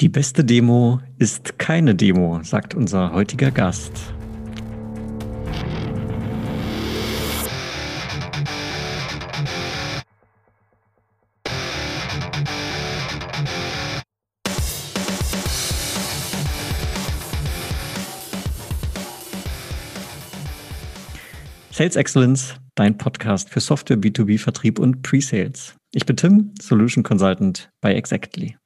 Die beste Demo ist keine Demo, sagt unser heutiger Gast. Sales Excellence, dein Podcast für Software, B2B, Vertrieb und Pre-Sales. Ich bin Tim, Solution Consultant bei Exactly.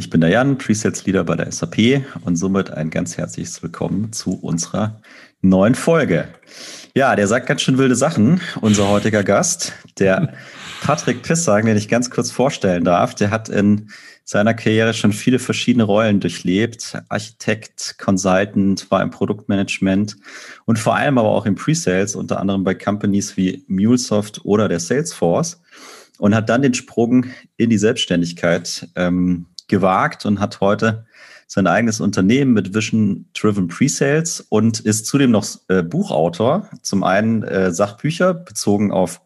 Ich bin der Jan, Presets Leader bei der SAP und somit ein ganz herzliches Willkommen zu unserer neuen Folge. Ja, der sagt ganz schön wilde Sachen, unser heutiger Gast, der Patrick Pissang, den ich ganz kurz vorstellen darf. Der hat in seiner Karriere schon viele verschiedene Rollen durchlebt. Architekt, Consultant, war im Produktmanagement und vor allem aber auch im Pre-Sales, unter anderem bei Companies wie MuleSoft oder der Salesforce und hat dann den Sprung in die Selbstständigkeit ähm, gewagt und hat heute sein eigenes Unternehmen mit Vision Driven Presales und ist zudem noch äh, Buchautor. Zum einen äh, Sachbücher bezogen auf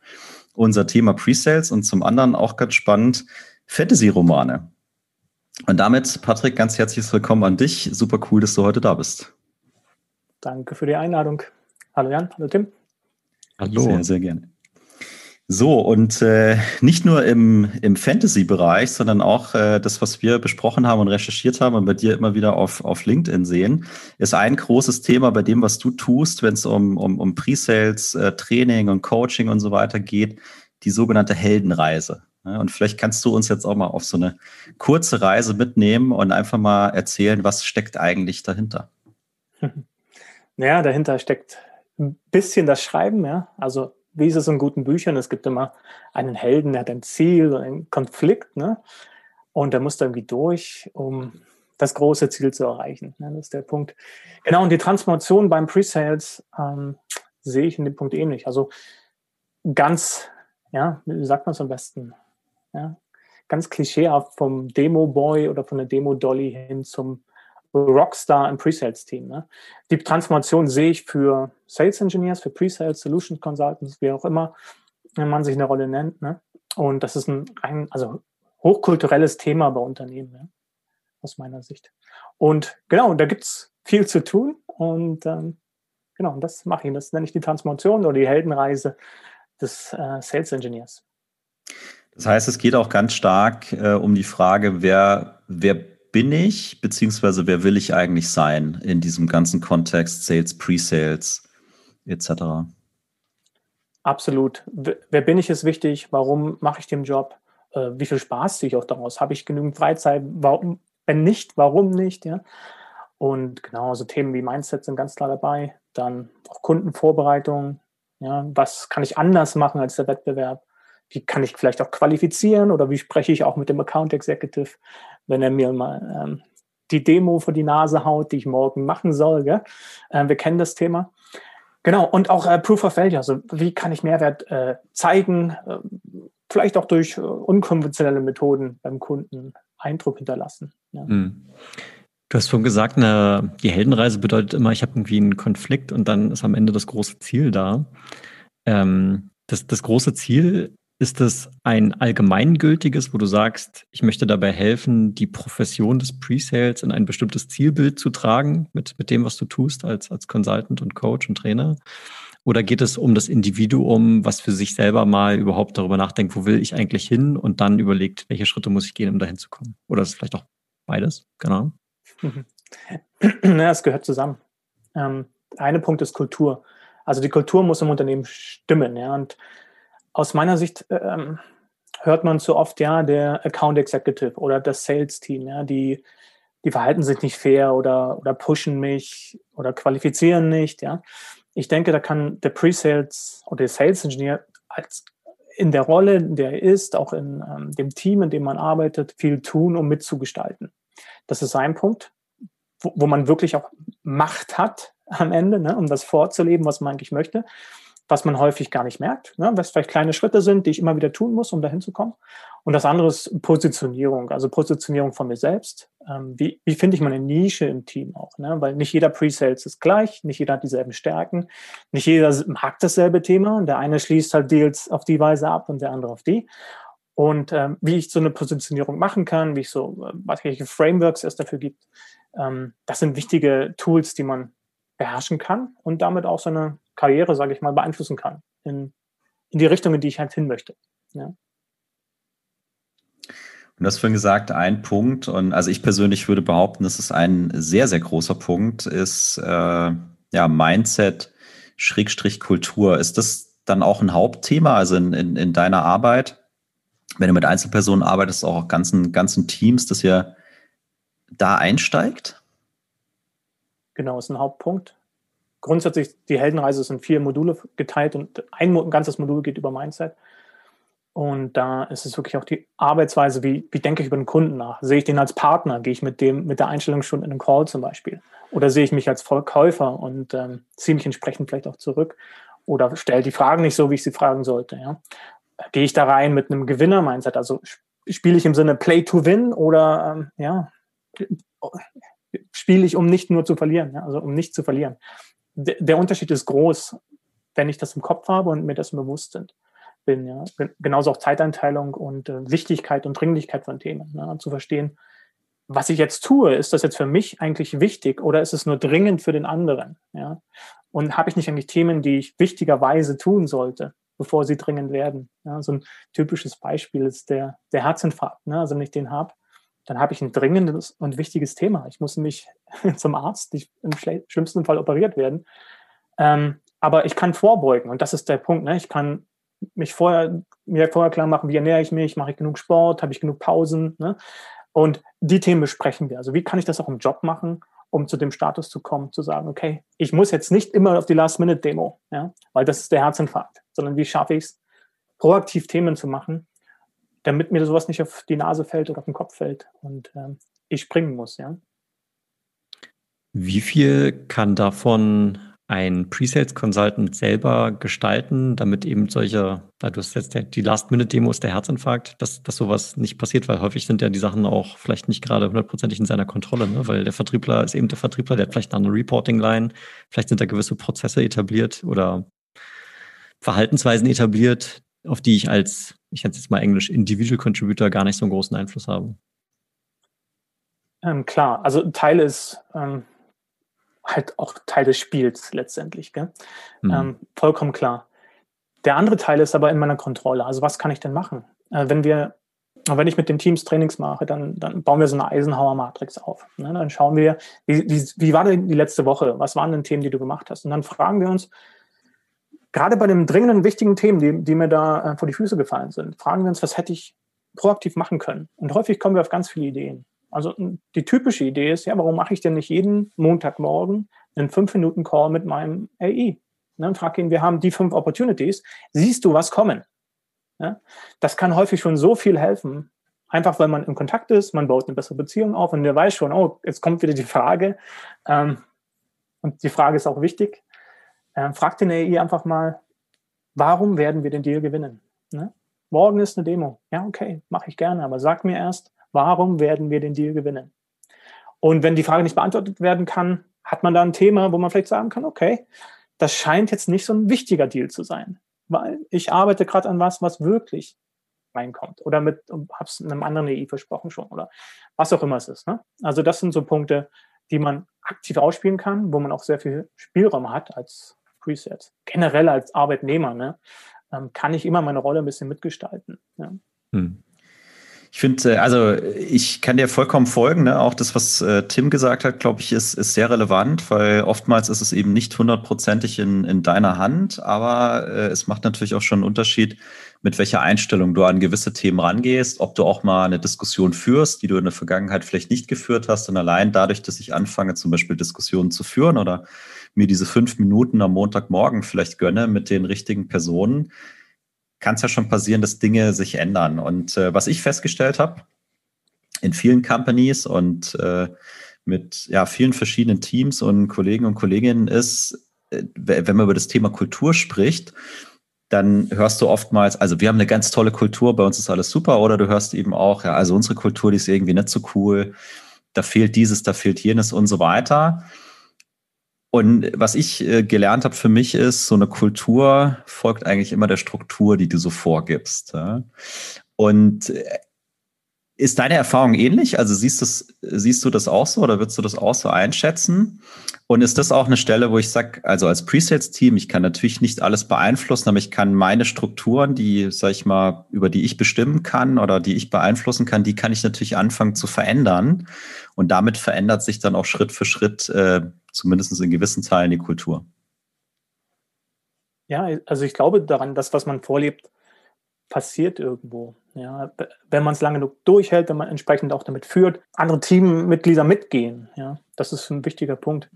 unser Thema Presales und zum anderen auch ganz spannend Fantasy-Romane. Und damit, Patrick, ganz herzliches Willkommen an dich. Super cool, dass du heute da bist. Danke für die Einladung. Hallo Jan, hallo Tim. Hallo. Sehr, sehr gerne. So, und äh, nicht nur im, im Fantasy-Bereich, sondern auch äh, das, was wir besprochen haben und recherchiert haben und bei dir immer wieder auf, auf LinkedIn sehen, ist ein großes Thema bei dem, was du tust, wenn es um, um, um Pre-Sales, äh, Training und Coaching und so weiter geht, die sogenannte Heldenreise. Ja, und vielleicht kannst du uns jetzt auch mal auf so eine kurze Reise mitnehmen und einfach mal erzählen, was steckt eigentlich dahinter? Ja, dahinter steckt ein bisschen das Schreiben, ja. Also wie ist es in guten Büchern? Es gibt immer einen Helden, der hat ein Ziel, einen Konflikt, ne? Und der muss da irgendwie durch, um das große Ziel zu erreichen. Ne? Das ist der Punkt. Genau, und die Transformation beim Pre-Sales ähm, sehe ich in dem Punkt ähnlich. Also ganz, ja, wie sagt man es am besten? Ja, ganz klischeehaft vom Demo-Boy oder von der Demo-Dolly hin zum Rockstar im Pre-Sales-Team. Ne? Die Transformation sehe ich für Sales Engineers, für Pre-Sales, Solution Consultants, wie auch immer man sich eine Rolle nennt. Ne? Und das ist ein, ein also hochkulturelles Thema bei Unternehmen, ne? aus meiner Sicht. Und genau, da gibt es viel zu tun. Und ähm, genau, das mache ich. Das nenne ich die Transformation oder die Heldenreise des äh, Sales Engineers. Das heißt, es geht auch ganz stark äh, um die Frage, wer, wer bin ich, beziehungsweise wer will ich eigentlich sein in diesem ganzen Kontext, Sales, Pre-Sales etc. Absolut. Wer bin ich ist wichtig, warum mache ich den Job, äh, wie viel Spaß ziehe ich auch daraus, habe ich genügend Freizeit, warum, wenn nicht, warum nicht, ja. Und genau, so Themen wie Mindset sind ganz klar dabei. Dann auch Kundenvorbereitung, ja, was kann ich anders machen als der Wettbewerb? Wie kann ich vielleicht auch qualifizieren oder wie spreche ich auch mit dem Account Executive, wenn er mir mal ähm, die Demo vor die Nase haut, die ich morgen machen soll. Gell? Äh, wir kennen das Thema. Genau, und auch äh, Proof of Failure. Also wie kann ich Mehrwert äh, zeigen, äh, vielleicht auch durch äh, unkonventionelle Methoden beim Kunden Eindruck hinterlassen. Ja. Mhm. Du hast vorhin gesagt, eine, die Heldenreise bedeutet immer, ich habe irgendwie einen Konflikt und dann ist am Ende das große Ziel da. Ähm, das, das große Ziel ist es ein allgemeingültiges, wo du sagst, ich möchte dabei helfen, die Profession des Pre-Sales in ein bestimmtes Zielbild zu tragen mit, mit dem, was du tust als, als Consultant und Coach und Trainer? Oder geht es um das Individuum, was für sich selber mal überhaupt darüber nachdenkt, wo will ich eigentlich hin und dann überlegt, welche Schritte muss ich gehen, um dahin zu kommen? Oder ist es vielleicht auch beides? Genau. Ja, es gehört zusammen. Ähm, eine Punkt ist Kultur. Also die Kultur muss im Unternehmen stimmen. Ja, und aus meiner Sicht ähm, hört man zu oft, ja, der Account Executive oder das Sales Team, ja, die, die verhalten sich nicht fair oder, oder pushen mich oder qualifizieren nicht, ja. Ich denke, da kann der Pre-Sales oder der Sales Engineer als in der Rolle, in der er ist, auch in ähm, dem Team, in dem man arbeitet, viel tun, um mitzugestalten. Das ist ein Punkt, wo, wo man wirklich auch Macht hat am Ende, ne, um das vorzuleben, was man eigentlich möchte was man häufig gar nicht merkt, ne? was vielleicht kleine Schritte sind, die ich immer wieder tun muss, um dahin zu kommen. Und das andere ist Positionierung, also Positionierung von mir selbst. Ähm, wie, wie finde ich meine Nische im Team auch? Ne? Weil nicht jeder Pre-Sales ist gleich, nicht jeder hat dieselben Stärken, nicht jeder mag dasselbe Thema und der eine schließt halt Deals auf die Weise ab und der andere auf die. und ähm, wie ich so eine Positionierung machen kann, wie ich so, äh, welche Frameworks es dafür gibt. Ähm, das sind wichtige Tools, die man beherrschen kann und damit auch seine Karriere, sage ich mal, beeinflussen kann in, in die Richtung, in die ich halt hin möchte. Ja. Und du hast vorhin gesagt, ein Punkt, und also ich persönlich würde behaupten, das ist ein sehr, sehr großer Punkt, ist äh, ja Mindset, Schrägstrich Kultur. Ist das dann auch ein Hauptthema, also in, in, in deiner Arbeit? Wenn du mit Einzelpersonen arbeitest, auch ganzen, ganzen Teams, dass ihr da einsteigt? Genau, ist ein Hauptpunkt. Grundsätzlich, die Heldenreise ist in vier Module geteilt und ein, ein ganzes Modul geht über Mindset. Und da ist es wirklich auch die Arbeitsweise, wie, wie denke ich über den Kunden nach? Sehe ich den als Partner? Gehe ich mit dem, mit der Einstellungsstunde in einen Call zum Beispiel? Oder sehe ich mich als Verkäufer und ähm, ziehe mich entsprechend vielleicht auch zurück? Oder stelle die Fragen nicht so, wie ich sie fragen sollte? Ja? Gehe ich da rein mit einem Gewinner-Mindset? Also spiele ich im Sinne Play to Win oder ähm, ja, spiele ich, um nicht nur zu verlieren, ja? also um nicht zu verlieren? Der Unterschied ist groß, wenn ich das im Kopf habe und mir das bewusst bin. Ja. Genauso auch Zeiteinteilung und äh, Wichtigkeit und Dringlichkeit von Themen. Ne. Zu verstehen, was ich jetzt tue, ist das jetzt für mich eigentlich wichtig oder ist es nur dringend für den anderen? Ja? Und habe ich nicht eigentlich Themen, die ich wichtigerweise tun sollte, bevor sie dringend werden? Ja? So ein typisches Beispiel ist der, der Herzinfarkt. Ne? Also wenn ich den habe, dann habe ich ein dringendes und wichtiges Thema. Ich muss nämlich zum Arzt, ich im schlimmsten Fall operiert werden. Ähm, aber ich kann vorbeugen und das ist der Punkt. Ne? Ich kann mich vorher, mir vorher klar machen, wie ernähre ich mich, mache ich genug Sport, habe ich genug Pausen. Ne? Und die Themen besprechen wir. Also wie kann ich das auch im Job machen, um zu dem Status zu kommen, zu sagen, okay, ich muss jetzt nicht immer auf die Last-Minute-Demo, ja, weil das ist der Herzinfarkt, sondern wie schaffe ich es, proaktiv Themen zu machen, damit mir sowas nicht auf die Nase fällt oder auf den Kopf fällt und ähm, ich springen muss, ja. Wie viel kann davon ein Pre-Sales Consultant selber gestalten, damit eben solche, da du hast jetzt die Last-Minute-Demos, der Herzinfarkt, dass, dass sowas nicht passiert, weil häufig sind ja die Sachen auch vielleicht nicht gerade hundertprozentig in seiner Kontrolle, ne? weil der Vertriebler ist eben der Vertriebler, der hat vielleicht eine Reporting-Line, vielleicht sind da gewisse Prozesse etabliert oder Verhaltensweisen etabliert, auf die ich als, ich es jetzt mal Englisch, Individual Contributor gar nicht so einen großen Einfluss habe. Ähm, klar, also Teil ist, ähm halt auch Teil des Spiels letztendlich. Mhm. Ähm, vollkommen klar. Der andere Teil ist aber in meiner Kontrolle. Also was kann ich denn machen? Äh, wenn wir, wenn ich mit den Teams Trainings mache, dann, dann bauen wir so eine Eisenhower-Matrix auf. Ne? Dann schauen wir, wie, wie, wie war denn die letzte Woche? Was waren denn Themen, die du gemacht hast? Und dann fragen wir uns, gerade bei den dringenden, wichtigen Themen, die, die mir da äh, vor die Füße gefallen sind, fragen wir uns, was hätte ich proaktiv machen können? Und häufig kommen wir auf ganz viele Ideen. Also die typische Idee ist, ja, warum mache ich denn nicht jeden Montagmorgen einen 5-Minuten-Call mit meinem AI? Ne, und frage ihn, wir haben die fünf Opportunities, siehst du was kommen? Ja, das kann häufig schon so viel helfen, einfach weil man in Kontakt ist, man baut eine bessere Beziehung auf und der weiß schon, oh, jetzt kommt wieder die Frage. Ähm, und die Frage ist auch wichtig. Ähm, frag den AI einfach mal, warum werden wir den Deal gewinnen? Ne? Morgen ist eine Demo. Ja, okay, mache ich gerne, aber sag mir erst, Warum werden wir den Deal gewinnen? Und wenn die Frage nicht beantwortet werden kann, hat man da ein Thema, wo man vielleicht sagen kann, okay, das scheint jetzt nicht so ein wichtiger Deal zu sein, weil ich arbeite gerade an was, was wirklich reinkommt oder mit, habe es einem anderen EI versprochen schon oder was auch immer es ist. Ne? Also das sind so Punkte, die man aktiv ausspielen kann, wo man auch sehr viel Spielraum hat als Preset. Generell als Arbeitnehmer ne, ähm, kann ich immer meine Rolle ein bisschen mitgestalten. Ja. Hm. Ich finde, äh, also ich kann dir vollkommen folgen. Ne? Auch das, was äh, Tim gesagt hat, glaube ich, ist, ist sehr relevant, weil oftmals ist es eben nicht hundertprozentig in, in deiner Hand, aber äh, es macht natürlich auch schon einen Unterschied, mit welcher Einstellung du an gewisse Themen rangehst, ob du auch mal eine Diskussion führst, die du in der Vergangenheit vielleicht nicht geführt hast. Und allein dadurch, dass ich anfange, zum Beispiel Diskussionen zu führen oder mir diese fünf Minuten am Montagmorgen vielleicht gönne mit den richtigen Personen, kann es ja schon passieren, dass Dinge sich ändern. Und äh, was ich festgestellt habe, in vielen Companies und äh, mit ja, vielen verschiedenen Teams und Kollegen und Kolleginnen ist, äh, wenn man über das Thema Kultur spricht, dann hörst du oftmals, also wir haben eine ganz tolle Kultur, bei uns ist alles super, oder du hörst eben auch, ja, also unsere Kultur, die ist irgendwie nicht so cool, da fehlt dieses, da fehlt jenes und so weiter. Und was ich äh, gelernt habe für mich ist, so eine Kultur folgt eigentlich immer der Struktur, die du so vorgibst. Und äh, ist deine Erfahrung ähnlich? Also siehst, das, siehst du das auch so oder würdest du das auch so einschätzen? Und ist das auch eine Stelle, wo ich sage, also als Presales-Team, ich kann natürlich nicht alles beeinflussen, aber ich kann meine Strukturen, die, sag ich mal, über die ich bestimmen kann oder die ich beeinflussen kann, die kann ich natürlich anfangen zu verändern. Und damit verändert sich dann auch Schritt für Schritt, äh, zumindest in gewissen Teilen, die Kultur. Ja, also ich glaube daran, dass was man vorlebt, passiert irgendwo. Ja, wenn man es lange genug durchhält, wenn man entsprechend auch damit führt, andere Teammitglieder mitgehen. Ja, das ist ein wichtiger Punkt.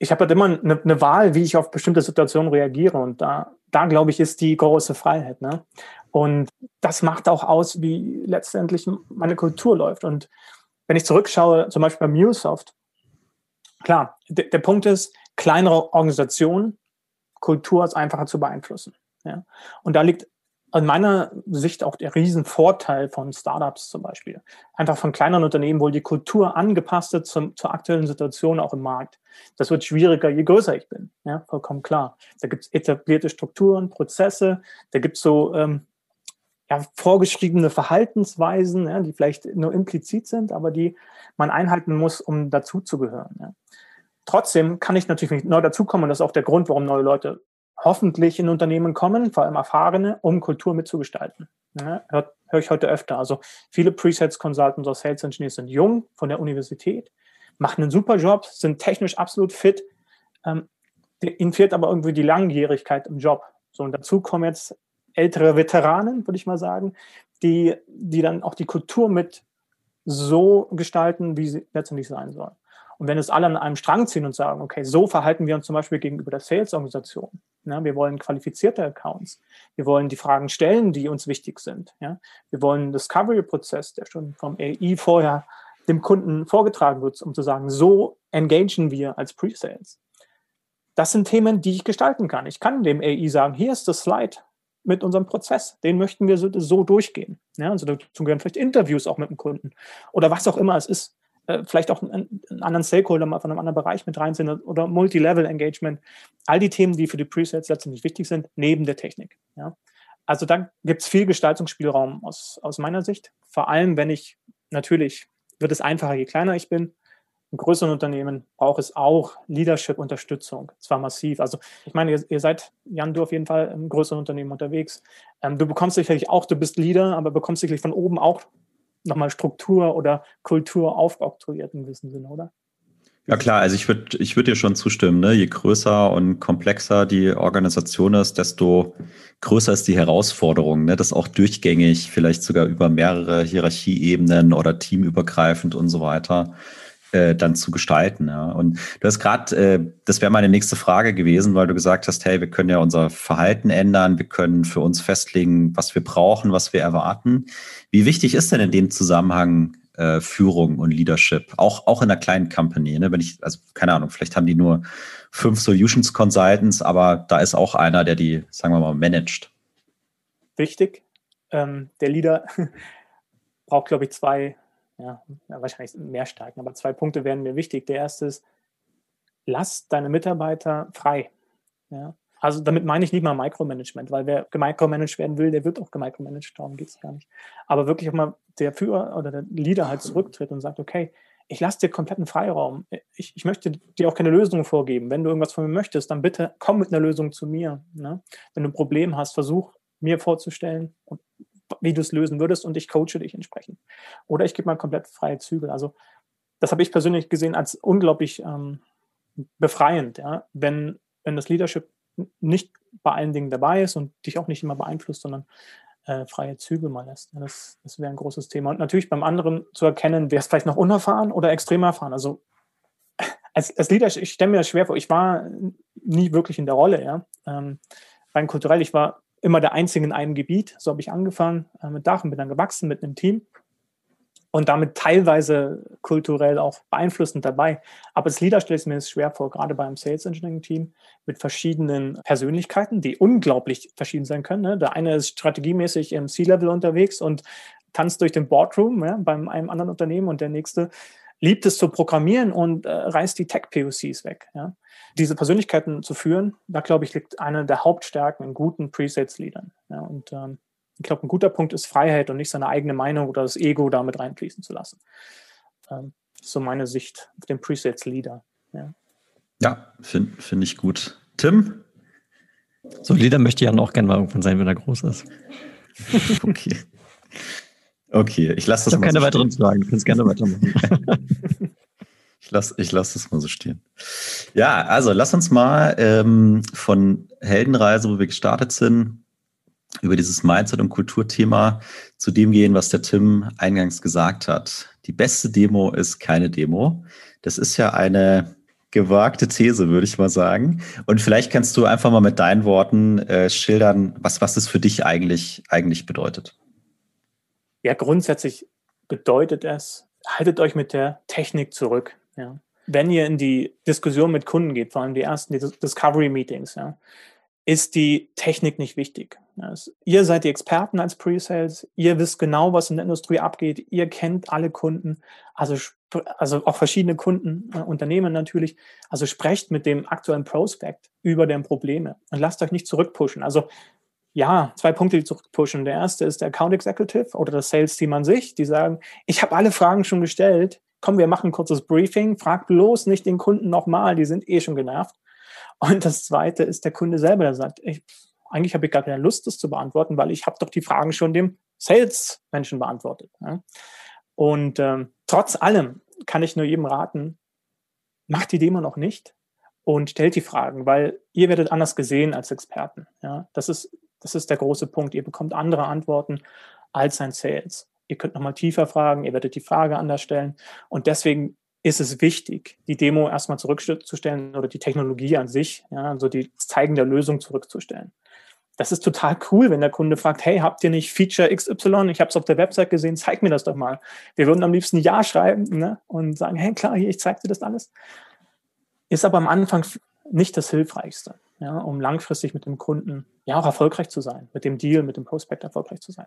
Ich habe halt immer eine, eine, Wahl, wie ich auf bestimmte Situationen reagiere. Und da, da glaube ich, ist die große Freiheit. Ne? Und das macht auch aus, wie letztendlich meine Kultur läuft. Und wenn ich zurückschaue, zum Beispiel bei MuleSoft, klar, der Punkt ist, kleinere Organisationen, Kultur ist einfacher zu beeinflussen. Ja? Und da liegt aus meiner Sicht auch der Riesenvorteil von Startups zum Beispiel. Einfach von kleineren Unternehmen, wo die Kultur angepasst ist zum, zur aktuellen Situation auch im Markt. Das wird schwieriger, je größer ich bin. Ja, vollkommen klar. Da gibt es etablierte Strukturen, Prozesse, da gibt es so ähm, ja, vorgeschriebene Verhaltensweisen, ja, die vielleicht nur implizit sind, aber die man einhalten muss, um dazuzugehören. Ja. Trotzdem kann ich natürlich neu dazukommen. Das ist auch der Grund, warum neue Leute hoffentlich in Unternehmen kommen, vor allem erfahrene, um Kultur mitzugestalten. Ja, Höre hör ich heute öfter. Also viele Presets Consultants oder Sales Engineers sind jung von der Universität, machen einen super Job, sind technisch absolut fit. Ähm, ihnen fehlt aber irgendwie die Langjährigkeit im Job. So, und dazu kommen jetzt ältere Veteranen, würde ich mal sagen, die, die dann auch die Kultur mit so gestalten, wie sie letztendlich sein soll. Und wenn es alle an einem Strang ziehen und sagen, okay, so verhalten wir uns zum Beispiel gegenüber der Sales-Organisation. Ja, wir wollen qualifizierte Accounts. Wir wollen die Fragen stellen, die uns wichtig sind. Ja, wir wollen einen Discovery-Prozess, der schon vom AI vorher dem Kunden vorgetragen wird, um zu sagen, so engagen wir als Pre-Sales. Das sind Themen, die ich gestalten kann. Ich kann dem AI sagen, hier ist das Slide mit unserem Prozess. Den möchten wir so, so durchgehen. Ja, also dazu gehören vielleicht Interviews auch mit dem Kunden oder was auch immer es ist. Äh, vielleicht auch einen, einen, anderen Stakeholder mal von einem anderen Bereich mit reinziehen oder Multi-Level-Engagement. All die Themen, die für die Presets letztendlich wichtig sind, neben der Technik. Ja. Also da gibt es viel Gestaltungsspielraum aus, aus meiner Sicht. Vor allem, wenn ich natürlich, wird es einfacher, je kleiner ich bin. In größeren Unternehmen braucht es auch Leadership-Unterstützung, zwar massiv. Also ich meine, ihr, ihr, seid, Jan, du auf jeden Fall im größeren Unternehmen unterwegs. Ähm, du bekommst sicherlich auch, du bist Leader, aber bekommst sicherlich von oben auch nochmal Struktur oder Kultur aufoktroyiert in gewissem Sinne, oder? Ja klar, also ich würde ich würd dir schon zustimmen. Ne? Je größer und komplexer die Organisation ist, desto größer ist die Herausforderung, ne? das auch durchgängig, vielleicht sogar über mehrere Hierarchieebenen oder teamübergreifend und so weiter äh, dann zu gestalten. Ja. Und du hast gerade, äh, das wäre meine nächste Frage gewesen, weil du gesagt hast, hey, wir können ja unser Verhalten ändern, wir können für uns festlegen, was wir brauchen, was wir erwarten. Wie wichtig ist denn in dem Zusammenhang äh, Führung und Leadership, auch, auch in einer kleinen Company? Ne? Wenn ich, also keine Ahnung, vielleicht haben die nur fünf Solutions Consultants, aber da ist auch einer, der die, sagen wir mal, managt. Wichtig. Ähm, der Leader braucht, glaube ich, zwei ja, wahrscheinlich mehr Stärken, aber zwei Punkte wären mir wichtig. Der erste ist, lass deine Mitarbeiter frei. Ja? Also damit meine ich nicht mal Micromanagement, weil wer gemicromanaged werden will, der wird auch gemicromanaged, darum geht es gar nicht. Aber wirklich auch mal der Führer oder der Leader halt zurücktritt und sagt, okay, ich lasse dir kompletten Freiraum. Ich, ich möchte dir auch keine Lösung vorgeben. Wenn du irgendwas von mir möchtest, dann bitte komm mit einer Lösung zu mir. Ne? Wenn du ein Problem hast, versuch mir vorzustellen und wie du es lösen würdest und ich coache dich entsprechend. Oder ich gebe mal komplett freie Zügel. Also das habe ich persönlich gesehen als unglaublich ähm, befreiend, ja? wenn, wenn das Leadership nicht bei allen Dingen dabei ist und dich auch nicht immer beeinflusst, sondern äh, freie Zügel mal lässt. Ja, das, das wäre ein großes Thema. Und natürlich beim anderen zu erkennen, wer ist vielleicht noch unerfahren oder extrem erfahren. Also als, als Leader, ich stelle mir das schwer vor, ich war nie wirklich in der Rolle, ja. Ähm, rein kulturell, ich war immer der Einzige in einem Gebiet. So habe ich angefangen äh, mit Dach und bin dann gewachsen mit einem Team und damit teilweise kulturell auch beeinflussend dabei. Aber das Leader stelle ich mir schwer vor, gerade beim Sales Engineering Team mit verschiedenen Persönlichkeiten, die unglaublich verschieden sein können. Ne? Der eine ist strategiemäßig im C-Level unterwegs und tanzt durch den Boardroom ja, beim einem anderen Unternehmen und der nächste liebt es zu programmieren und äh, reißt die Tech-POCs weg. Ja? Diese Persönlichkeiten zu führen, da glaube ich, liegt eine der Hauptstärken in guten Presets-Leadern. Ja? Und ähm, Ich glaube, ein guter Punkt ist Freiheit und nicht seine eigene Meinung oder das Ego damit reinfließen zu lassen. Ähm, so meine Sicht auf den Presets-Leader. Ja, ja finde find ich gut. Tim? So Leader möchte ja auch gerne mal irgendwann sein, wenn er groß ist. okay. Okay, ich lasse das ich mal keine so weiteren Fragen, du kannst gerne weitermachen. ich lasse ich lass das mal so stehen. Ja, also lass uns mal ähm, von Heldenreise, wo wir gestartet sind, über dieses Mindset- und Kulturthema zu dem gehen, was der Tim eingangs gesagt hat. Die beste Demo ist keine Demo. Das ist ja eine gewagte These, würde ich mal sagen. Und vielleicht kannst du einfach mal mit deinen Worten äh, schildern, was, was es für dich eigentlich, eigentlich bedeutet. Ja, grundsätzlich bedeutet es, haltet euch mit der Technik zurück. Ja. Wenn ihr in die Diskussion mit Kunden geht, vor allem die ersten Discovery-Meetings, ja, ist die Technik nicht wichtig. Also, ihr seid die Experten als Pre-Sales, ihr wisst genau, was in der Industrie abgeht, ihr kennt alle Kunden, also, also auch verschiedene Kunden, äh, Unternehmen natürlich. Also sprecht mit dem aktuellen Prospect über deren Probleme und lasst euch nicht zurückpushen. Also ja, zwei Punkte, die zurückpushen. Der erste ist der Account Executive oder das Sales-Team an sich, die sagen, ich habe alle Fragen schon gestellt, komm, wir machen ein kurzes Briefing, frag bloß nicht den Kunden nochmal, die sind eh schon genervt. Und das zweite ist der Kunde selber, der sagt, ich, eigentlich habe ich gar keine Lust, das zu beantworten, weil ich habe doch die Fragen schon dem Sales-Menschen beantwortet. Ja. Und ähm, trotz allem kann ich nur jedem raten, macht die Demo noch nicht und stellt die Fragen, weil ihr werdet anders gesehen als Experten. Ja. Das, ist, das ist der große Punkt. Ihr bekommt andere Antworten als ein Sales. Ihr könnt nochmal tiefer fragen, ihr werdet die Frage anders stellen. Und deswegen ist es wichtig, die Demo erstmal zurückzustellen oder die Technologie an sich, ja, also die Zeigen der Lösung zurückzustellen. Das ist total cool, wenn der Kunde fragt, hey, habt ihr nicht Feature XY? Ich habe es auf der Website gesehen, zeig mir das doch mal. Wir würden am liebsten Ja schreiben ne? und sagen, hey, klar, hier, ich zeige dir das alles. Ist aber am Anfang nicht das Hilfreichste, ja, um langfristig mit dem Kunden ja auch erfolgreich zu sein, mit dem Deal, mit dem Prospect erfolgreich zu sein.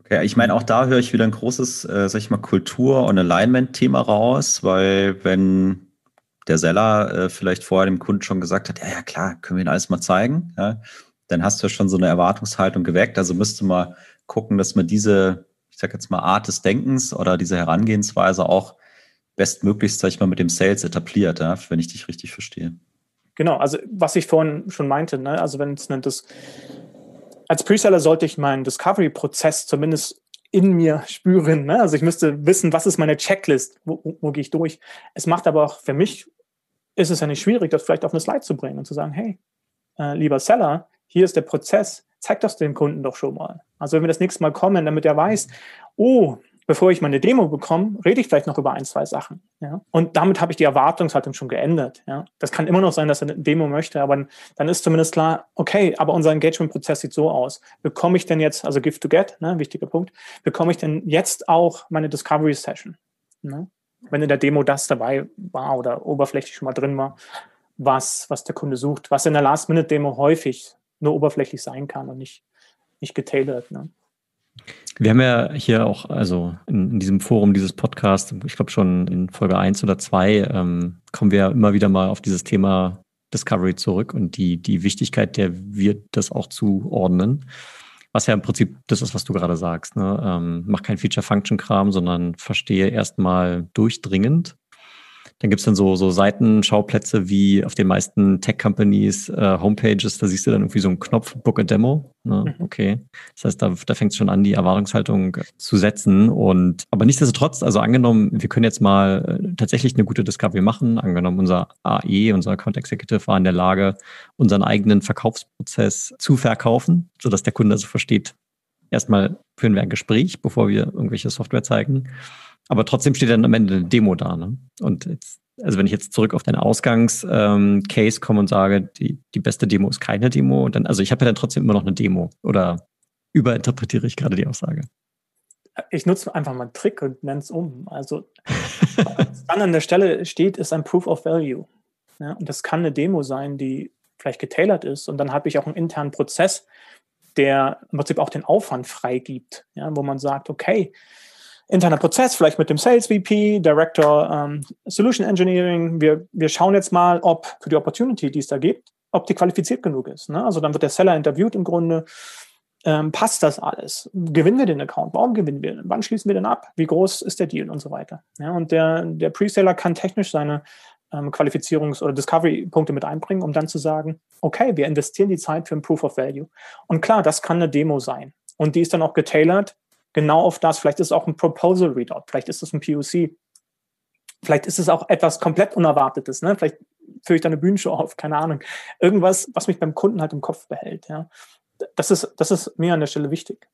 Okay, ich meine, auch da höre ich wieder ein großes, äh, sag ich mal, Kultur- und Alignment-Thema raus, weil wenn der Seller äh, vielleicht vorher dem Kunden schon gesagt hat, ja, ja, klar, können wir Ihnen alles mal zeigen, ja, dann hast du ja schon so eine Erwartungshaltung geweckt. Also müsste man gucken, dass man diese, ich sag jetzt mal, Art des Denkens oder diese Herangehensweise auch bestmöglichst, sag ich mal, mit dem Sales etabliert, ja, wenn ich dich richtig verstehe. Genau, also was ich vorhin schon meinte, ne, also wenn es das als Preseller sollte ich meinen Discovery-Prozess zumindest in mir spüren. Ne? Also ich müsste wissen, was ist meine Checklist, wo, wo, wo gehe ich durch. Es macht aber auch für mich, ist es ja nicht schwierig, das vielleicht auf eine Slide zu bringen und zu sagen, hey, äh, lieber Seller, hier ist der Prozess, zeig das dem Kunden doch schon mal. Also wenn wir das nächste Mal kommen, damit er weiß, oh, bevor ich meine Demo bekomme, rede ich vielleicht noch über ein, zwei Sachen. Ja? Und damit habe ich die Erwartungshaltung schon geändert. Ja? Das kann immer noch sein, dass er eine Demo möchte, aber dann ist zumindest klar, okay, aber unser Engagement-Prozess sieht so aus. Bekomme ich denn jetzt, also Gift to Get, ne, wichtiger Punkt, bekomme ich denn jetzt auch meine Discovery-Session? Ne? Wenn in der Demo das dabei war oder oberflächlich schon mal drin war, was, was der Kunde sucht, was in der Last-Minute-Demo häufig nur oberflächlich sein kann und nicht, nicht getailert. Ne? Wir haben ja hier auch, also in, in diesem Forum, dieses Podcast, ich glaube schon in Folge 1 oder 2, ähm, kommen wir immer wieder mal auf dieses Thema Discovery zurück und die, die Wichtigkeit, der wir das auch zuordnen. Was ja im Prinzip das ist, was du gerade sagst. Ne? Ähm, mach kein Feature-Function-Kram, sondern verstehe erstmal durchdringend, dann gibt's dann so, so Seitenschauplätze wie auf den meisten Tech-Companies, äh, Homepages, da siehst du dann irgendwie so einen Knopf, Book a Demo. Ne? Mhm. Okay. Das heißt, da, da fängt es schon an, die Erwartungshaltung zu setzen. Und aber nichtsdestotrotz, also angenommen, wir können jetzt mal äh, tatsächlich eine gute Discovery machen, angenommen, unser AE, unser Account Executive war in der Lage, unseren eigenen Verkaufsprozess zu verkaufen, sodass der Kunde also versteht, erstmal führen wir ein Gespräch, bevor wir irgendwelche Software zeigen. Aber trotzdem steht dann am Ende eine Demo da. Ne? Und jetzt, also wenn ich jetzt zurück auf deinen Ausgangs-Case ähm, komme und sage, die, die beste Demo ist keine Demo, dann, also ich habe ja dann trotzdem immer noch eine Demo. Oder überinterpretiere ich gerade die Aussage? Ich nutze einfach mal einen Trick und nenne es um. Also was dann an der Stelle steht, ist ein Proof of Value. Ja, und das kann eine Demo sein, die vielleicht getailert ist. Und dann habe ich auch einen internen Prozess, der im Prinzip auch den Aufwand freigibt, ja, wo man sagt, okay, interner Prozess, vielleicht mit dem Sales VP, Director ähm, Solution Engineering. Wir, wir schauen jetzt mal, ob für die Opportunity, die es da gibt, ob die qualifiziert genug ist. Ne? Also dann wird der Seller interviewt im Grunde Ähm, passt das alles? Gewinnen wir den Account? Warum gewinnen wir? Wann schließen wir den ab? Wie groß ist der Deal und so weiter? Ja, und der, der Preseller kann technisch seine ähm, Qualifizierungs- oder Discovery-Punkte mit einbringen, um dann zu sagen, okay, wir investieren die Zeit für ein Proof of Value. Und klar, das kann eine Demo sein. Und die ist dann auch getailert, genau auf das. Vielleicht ist es auch ein Proposal Readout, vielleicht ist es ein POC. Vielleicht ist es auch etwas komplett Unerwartetes. Ne? Vielleicht führe ich da eine Bühnenshow auf, keine Ahnung. Irgendwas, was mich beim Kunden halt im Kopf behält. Ja? Das, ist, das ist mir an der Stelle wichtig.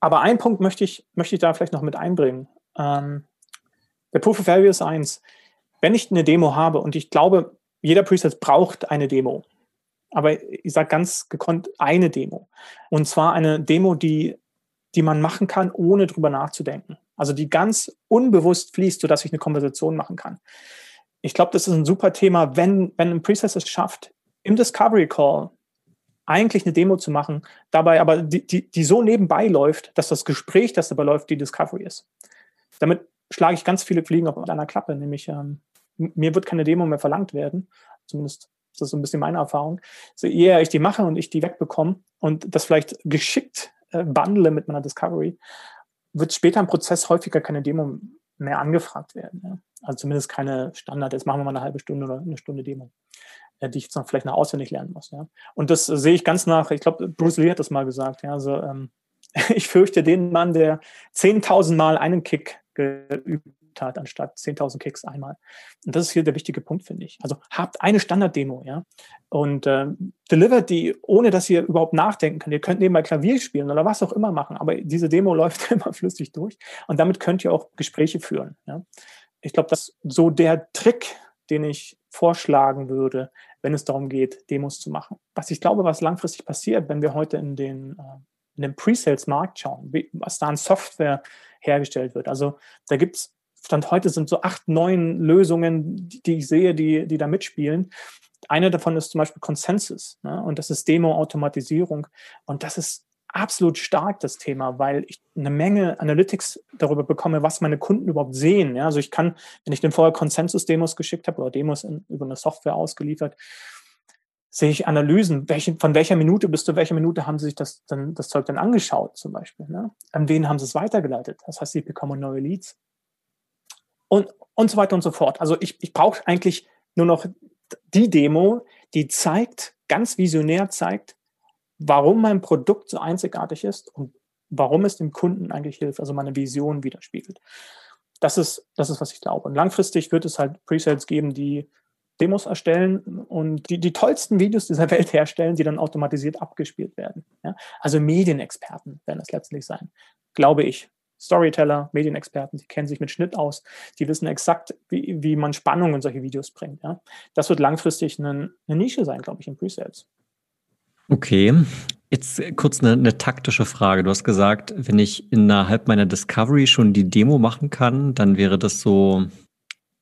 Aber einen Punkt möchte ich, möchte ich da vielleicht noch mit einbringen. Ähm, der Proof of Value ist eins wenn ich eine Demo habe und ich glaube, jeder Preset braucht eine Demo, aber ich sage ganz gekonnt eine Demo. Und zwar eine Demo, die, die man machen kann, ohne drüber nachzudenken. Also die ganz unbewusst fließt, sodass ich eine Konversation machen kann. Ich glaube, das ist ein super Thema, wenn, wenn ein Preset es schafft, im Discovery Call eigentlich eine Demo zu machen, dabei aber die, die, die so nebenbei läuft, dass das Gespräch, das dabei läuft, die Discovery ist. Damit schlage ich ganz viele Fliegen auf einer Klappe, nämlich ähm, mir wird keine Demo mehr verlangt werden. Zumindest ist das so ein bisschen meine Erfahrung. So eher ich die mache und ich die wegbekomme und das vielleicht geschickt äh, bundle mit meiner Discovery, wird später im Prozess häufiger keine Demo mehr angefragt werden. Ja. Also zumindest keine Standard, jetzt machen wir mal eine halbe Stunde oder eine Stunde Demo, äh, die ich jetzt noch vielleicht noch auswendig lernen muss. Ja. Und das äh, sehe ich ganz nach, ich glaube, Bruce Lee hat das mal gesagt, ja, also ähm, ich fürchte den Mann, der 10.000 Mal einen Kick geübt hat, anstatt 10.000 Kicks einmal. Und das ist hier der wichtige Punkt, finde ich. Also habt eine Standard-Demo, ja, und äh, delivert die, ohne dass ihr überhaupt nachdenken könnt. Ihr könnt nebenbei Klavier spielen oder was auch immer machen, aber diese Demo läuft immer flüssig durch und damit könnt ihr auch Gespräche führen. Ja. Ich glaube, das ist so der Trick, den ich vorschlagen würde, wenn es darum geht, Demos zu machen. Was ich glaube, was langfristig passiert, wenn wir heute in den äh, in den Pre-Sales-Markt schauen, was da an Software hergestellt wird. Also da gibt es Stand heute sind so acht, neun Lösungen, die, ich sehe, die, die da mitspielen. Eine davon ist zum Beispiel Consensus ne? und das ist Demo-Automatisierung. Und das ist absolut stark das Thema, weil ich eine Menge Analytics darüber bekomme, was meine Kunden überhaupt sehen. Ja, also ich kann, wenn ich dem vorher Consensus-Demos geschickt habe oder Demos in, über eine Software ausgeliefert, sehe ich Analysen, welche, von welcher Minute bis zu welcher Minute haben sie sich das, dann, das Zeug dann angeschaut zum Beispiel. Ne? An wen haben sie es weitergeleitet? Das heißt, sie bekommen neue Leads und, und so weiter und so fort. Also ich, ich brauche eigentlich nur noch die Demo, die zeigt, ganz visionär zeigt, warum mein Produkt so einzigartig ist und warum es dem Kunden eigentlich hilft, also meine Vision widerspiegelt. Das ist, das ist, was ich glaube. Und langfristig wird es halt Presales geben, die Demos erstellen und die, die tollsten Videos dieser Welt herstellen, die dann automatisiert abgespielt werden. Ja? Also Medienexperten werden es letztlich sein, glaube ich. Storyteller, Medienexperten, die kennen sich mit Schnitt aus, die wissen exakt, wie, wie man Spannung in solche Videos bringt. Ja? Das wird langfristig eine, eine Nische sein, glaube ich, in Presales. Okay, jetzt kurz eine, eine, taktische Frage. Du hast gesagt, wenn ich innerhalb meiner Discovery schon die Demo machen kann, dann wäre das so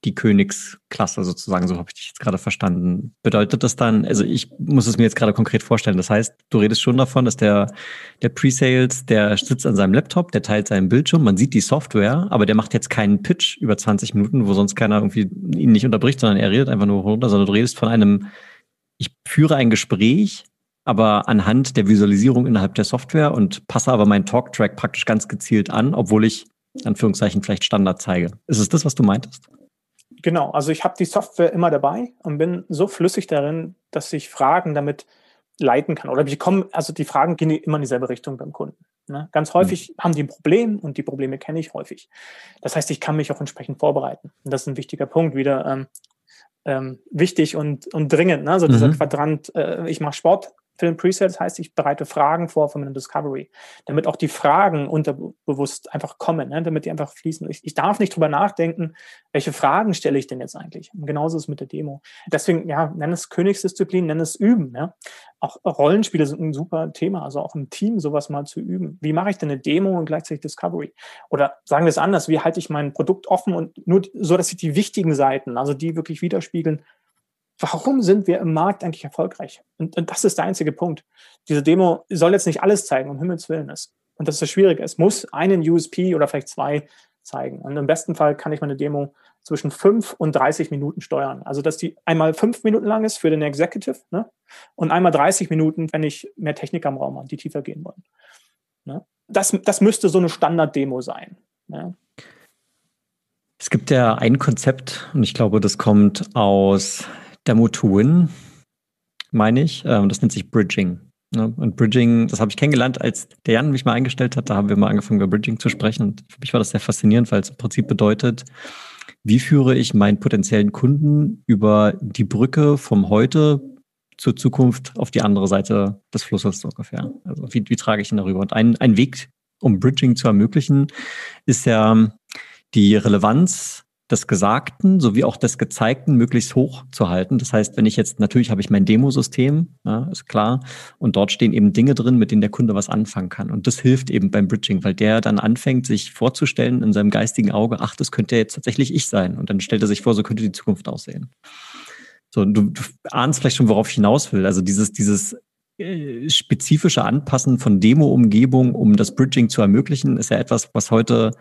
die Königsklasse sozusagen, so habe ich dich jetzt gerade verstanden. Bedeutet das dann, also ich muss es mir jetzt gerade konkret vorstellen, das heißt, du redest schon davon, dass der, der Pre-Sales, der sitzt an seinem Laptop, der teilt seinen Bildschirm, man sieht die Software, aber der macht jetzt keinen Pitch über 20 Minuten, wo sonst keiner irgendwie ihn nicht unterbricht, sondern er redet einfach nur runter, sondern du redest von einem, ich führe ein Gespräch, aber anhand der Visualisierung innerhalb der Software und passe aber meinen Talk-Track praktisch ganz gezielt an, obwohl ich Anführungszeichen vielleicht Standard zeige. Ist es das, was du meintest? Genau, also ich habe die Software immer dabei und bin so flüssig darin, dass ich Fragen damit leiten kann. Oder ich komme, also die Fragen gehen immer in dieselbe Richtung beim Kunden. Ne? Ganz häufig mhm. haben die ein Problem und die Probleme kenne ich häufig. Das heißt, ich kann mich auch entsprechend vorbereiten. Und das ist ein wichtiger Punkt, wieder ähm, ähm, wichtig und, und dringend. Ne? Also dieser mhm. Quadrant, äh, ich mache Sport, für den Preset heißt, ich bereite Fragen vor von meinem Discovery, damit auch die Fragen unterbewusst einfach kommen, ne? damit die einfach fließen. Ich, ich, darf nicht drüber nachdenken, welche Fragen stelle ich denn jetzt eigentlich? Und genauso ist es mit der Demo. Deswegen, ja, nenn es Königsdisziplin, nenn es Üben. Ja? Auch Rollenspiele sind ein super Thema, also auch im Team sowas mal zu üben. Wie mache ich denn eine Demo und gleichzeitig Discovery? Oder sagen wir es anders, wie halte ich mein Produkt offen und nur so, dass ich die wichtigen Seiten, also die wirklich widerspiegeln, warum sind wir im Markt eigentlich erfolgreich? Und, und, das ist der einzige Punkt. Diese Demo soll jetzt nicht alles zeigen, um Himmels Willen ist. Und das ist das Schwierige. Es muss einen USP oder vielleicht zwei zeigen. Und im besten Fall kann ich meine Demo zwischen fünf und 30 Minuten steuern. Also, dass die einmal fünf Minuten lang ist für den Executive ne? und einmal 30 Minuten, wenn ich mehr Technik am Raum habe, die tiefer gehen wollen. Ne? Das, das müsste so eine Standard-Demo sein. Ne? Es gibt ja ein Konzept, und ich glaube, das kommt aus Demo to Win, meine ich. Ähm, das nennt sich Bridging. Ne? Und Bridging, das habe ich kennengelernt, als der Jan mich mal eingestellt hat. Da haben wir mal angefangen, über Bridging zu sprechen. Und für mich war das sehr faszinierend, weil es im Prinzip bedeutet, wie führe ich meinen potenziellen Kunden über die Brücke vom Heute zur Zukunft auf die andere Seite des Flusses so ungefähr. Also wie, wie trage ich ihn darüber? Und ein, ein Weg, um Bridging zu ermöglichen, ist ja die Relevanz des Gesagten sowie auch des Gezeigten möglichst hoch zu halten. Das heißt, wenn ich jetzt, natürlich habe ich mein Demosystem, ja, ist klar, und dort stehen eben Dinge drin, mit denen der Kunde was anfangen kann. Und das hilft eben beim Bridging, weil der dann anfängt, sich vorzustellen in seinem geistigen Auge, ach, das könnte jetzt tatsächlich ich sein. Und dann stellt er sich vor, so könnte die Zukunft aussehen. So, du, du ahnst vielleicht schon, worauf ich hinaus will. Also dieses, dieses äh, spezifische Anpassen von Demo-Umgebung, um das Bridging zu ermöglichen, ist ja etwas, was heute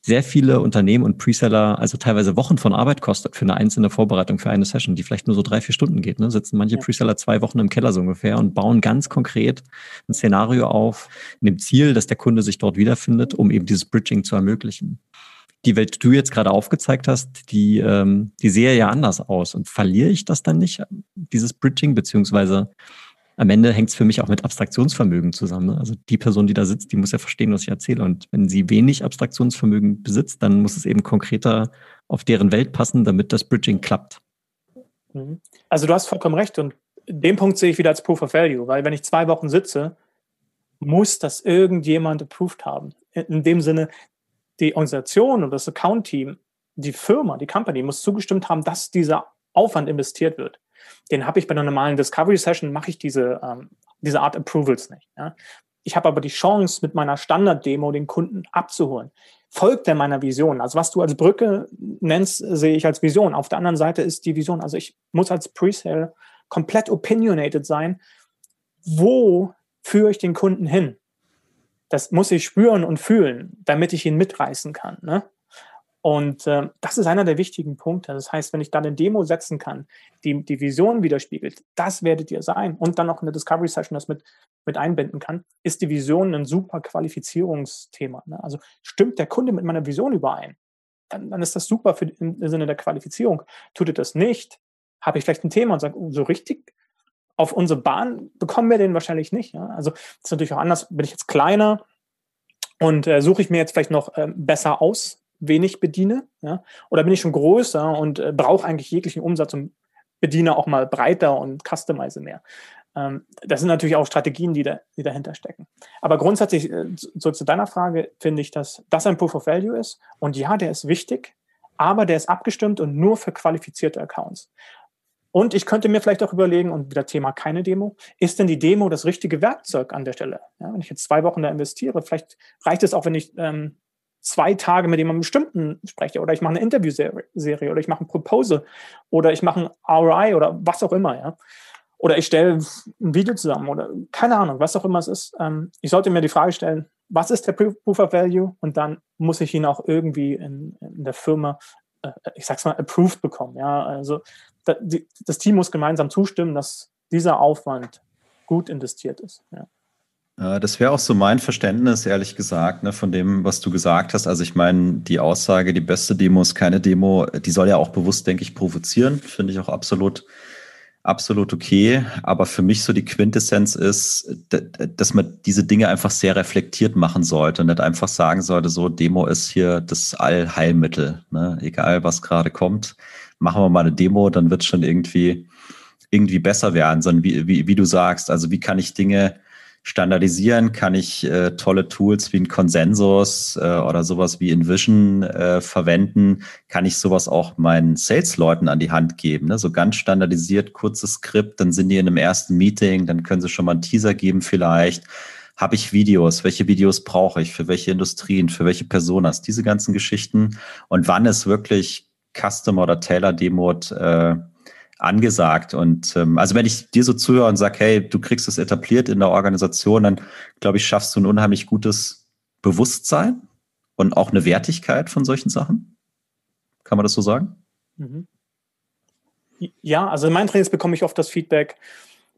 sehr viele Unternehmen und Preseller also teilweise Wochen von Arbeit kostet für eine einzelne Vorbereitung für eine Session, die vielleicht nur so drei, vier Stunden geht. Ne? Sitzen manche ja. Preseller zwei Wochen im Keller so ungefähr und bauen ganz konkret ein Szenario auf, in dem Ziel, dass der Kunde sich dort wiederfindet, um eben dieses Bridging zu ermöglichen. Die Welt, die du jetzt gerade aufgezeigt hast, die, ähm, die sehe ja anders aus. Und verliere ich das dann nicht, dieses Bridging, beziehungsweise am Ende hängt es für mich auch mit Abstraktionsvermögen zusammen. Ne? Also die Person, die da sitzt, die muss ja verstehen, was ich erzähle. Und wenn sie wenig Abstraktionsvermögen besitzt, dann muss es eben konkreter auf deren Welt passen, damit das Bridging klappt. Mhm. Also du hast vollkommen recht. Und den Punkt sehe ich wieder als Proof of Value, weil wenn ich zwei Wochen sitze, muss das irgendjemand approved haben. In dem Sinne, die Organisation und das Account-Team, die Firma, die Company muss zugestimmt haben, dass dieser Aufwand investiert wird den habe ich bei einer normalen Discovery Session, mache ich diese, ähm, diese Art Approvals nicht. Ja? Ich habe aber die Chance, mit meiner Standard-Demo den Kunden abzuholen. Folgt er meiner Vision? Also was du als Brücke nennst, sehe ich als Vision. Auf der anderen Seite ist die Vision, also ich muss als Presale komplett opinionated sein. Wo führe ich den Kunden hin? Das muss ich spüren und fühlen, damit ich ihn mitreißen kann. Ne? Und äh, das ist einer der wichtigen Punkte. Das heißt, wenn ich dann eine Demo setzen kann, die die Vision widerspiegelt, das werdet ihr sein und dann noch eine Discovery Session das mit, mit einbinden kann, ist die Vision ein super Qualifizierungsthema. Ne? Also stimmt der Kunde mit meiner Vision überein, dann, dann ist das super für, im Sinne der Qualifizierung. Tut er das nicht, habe ich vielleicht ein Thema und sage, oh, so richtig auf unsere Bahn bekommen wir den wahrscheinlich nicht. Ja? Also das ist natürlich auch anders, bin ich jetzt kleiner und äh, suche ich mir jetzt vielleicht noch äh, besser aus, wenig bediene? Ja? Oder bin ich schon größer und äh, brauche eigentlich jeglichen Umsatz und bediene auch mal breiter und customize mehr? Ähm, das sind natürlich auch Strategien, die, da, die dahinter stecken. Aber grundsätzlich, äh, zurück zu deiner Frage, finde ich, dass das ein Proof of Value ist. Und ja, der ist wichtig, aber der ist abgestimmt und nur für qualifizierte Accounts. Und ich könnte mir vielleicht auch überlegen, und wieder Thema keine Demo, ist denn die Demo das richtige Werkzeug an der Stelle? Ja, wenn ich jetzt zwei Wochen da investiere, vielleicht reicht es auch, wenn ich ähm, zwei Tage mit jemandem bestimmten spreche oder ich mache eine Interviewserie oder ich mache ein Proposal oder ich mache ein RI oder was auch immer, ja. Oder ich stelle ein Video zusammen oder keine Ahnung, was auch immer es ist. Ähm, ich sollte mir die Frage stellen, was ist der Proof of Value? Und dann muss ich ihn auch irgendwie in, in der Firma, äh, ich sag's mal, approved bekommen. Ja, also das Team muss gemeinsam zustimmen, dass dieser Aufwand gut investiert ist. Ja. Äh, das wäre auch so mein Verständnis, ehrlich gesagt, ne, von dem, was du gesagt hast. Also ich meine, die Aussage, die beste Demo ist keine Demo, die soll ja auch bewusst, denke ich, provozieren. Finde ich auch absolut, absolut okay. Aber für mich so die Quintessenz ist, dass man diese Dinge einfach sehr reflektiert machen sollte und nicht einfach sagen sollte, so Demo ist hier das Allheilmittel. Ne? Egal, was gerade kommt, machen wir mal eine Demo, dann wird es schon irgendwie, irgendwie besser werden, sondern wie, wie, wie du sagst, also wie kann ich Dinge standardisieren, kann ich äh, tolle Tools wie ein Konsensus äh, oder sowas wie InVision äh, verwenden, kann ich sowas auch meinen Sales-Leuten an die Hand geben. Ne? So ganz standardisiert, kurzes Skript, dann sind die in einem ersten Meeting, dann können sie schon mal einen Teaser geben vielleicht. Habe ich Videos? Welche Videos brauche ich? Für welche Industrien? Für welche Personas? Diese ganzen Geschichten. Und wann ist wirklich Custom oder Tailor-Demoed äh, angesagt. Und ähm, also wenn ich dir so zuhöre und sage, hey, du kriegst es etabliert in der Organisation, dann glaube ich, schaffst du ein unheimlich gutes Bewusstsein und auch eine Wertigkeit von solchen Sachen. Kann man das so sagen? Mhm. Ja, also in meinen Trainings bekomme ich oft das Feedback,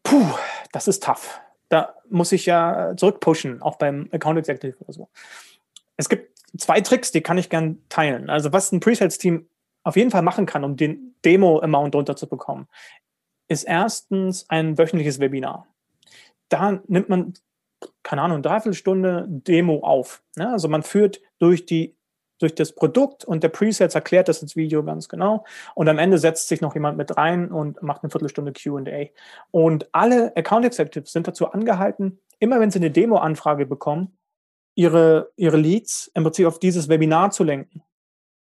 puh, das ist tough. Da muss ich ja zurückpushen, auch beim Account Executive oder so. Es gibt zwei Tricks, die kann ich gern teilen. Also was ein Presales-Team auf jeden Fall machen kann, um den Demo-Amount runterzubekommen, ist erstens ein wöchentliches Webinar. Da nimmt man, keine Ahnung, eine Dreiviertelstunde Demo auf. Ne? Also man führt durch die durch das Produkt und der Presets erklärt das ins Video ganz genau. Und am Ende setzt sich noch jemand mit rein und macht eine Viertelstunde QA. Und alle Account Executives sind dazu angehalten, immer wenn sie eine Demo-Anfrage bekommen, ihre, ihre Leads im Prinzip auf dieses Webinar zu lenken.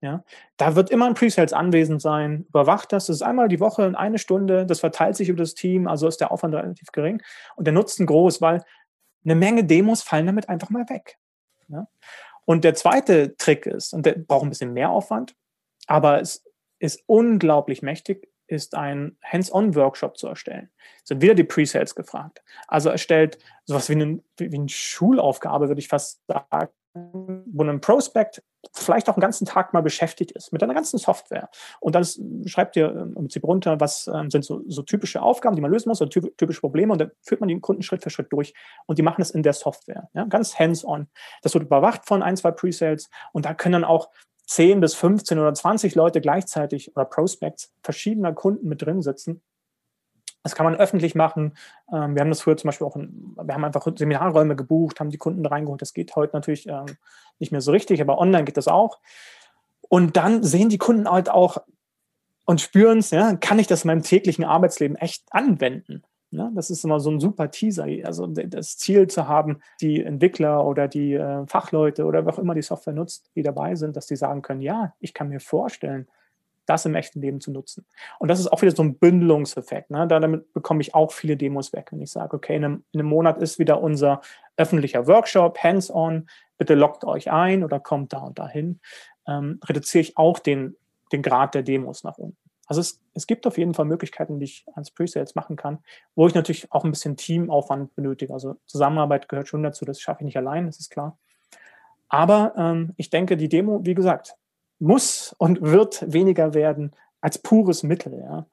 Ja, da wird immer ein Pre-Sales anwesend sein, überwacht das. Das ist einmal die Woche in eine Stunde. Das verteilt sich über das Team, also ist der Aufwand relativ gering und der Nutzen groß, weil eine Menge Demos fallen damit einfach mal weg. Ja? Und der zweite Trick ist, und der braucht ein bisschen mehr Aufwand, aber es ist unglaublich mächtig, ist ein Hands-on-Workshop zu erstellen. Sind wieder die Pre-Sales gefragt. Also erstellt sowas wie, einen, wie eine Schulaufgabe, würde ich fast sagen, wo ein Prospect vielleicht auch einen ganzen Tag mal beschäftigt ist mit einer ganzen Software. Und dann schreibt ihr im Prinzip runter, was ähm, sind so, so, typische Aufgaben, die man lösen muss, oder typische Probleme. Und dann führt man die Kunden Schritt für Schritt durch. Und die machen es in der Software. Ja? Ganz hands-on. Das wird überwacht von ein, zwei Pre-Sales. Und da können dann auch 10 bis 15 oder 20 Leute gleichzeitig oder Prospects verschiedener Kunden mit drin sitzen das kann man öffentlich machen. Ähm, wir haben das früher zum Beispiel auch, in, wir haben einfach Seminarräume gebucht, haben die Kunden reingeholt. Das geht heute natürlich ähm, nicht mehr so richtig, aber online geht das auch. Und dann sehen die Kunden halt auch und spüren es, ja, kann ich das in meinem täglichen Arbeitsleben echt anwenden? Ja, das ist immer so ein super Teaser. Also das Ziel zu haben, die Entwickler oder die äh, Fachleute oder wer auch immer die Software nutzt, die dabei sind, dass die sagen können, ja, ich kann mir vorstellen, das im echten Leben zu nutzen. Und das ist auch wieder so ein Bündelungseffekt. Ne? Da, damit bekomme ich auch viele Demos weg. Wenn ich sage, okay, in einem, in einem Monat ist wieder unser öffentlicher Workshop, hands-on, bitte loggt euch ein oder kommt da und dahin, ähm, reduziere ich auch den, den Grad der Demos nach unten. Also es, es gibt auf jeden Fall Möglichkeiten, die ich als Presales machen kann, wo ich natürlich auch ein bisschen Teamaufwand benötige. Also Zusammenarbeit gehört schon dazu, das schaffe ich nicht allein, das ist klar. Aber ähm, ich denke, die Demo, wie gesagt, muss und wird weniger werden als pures Mittel. Ja.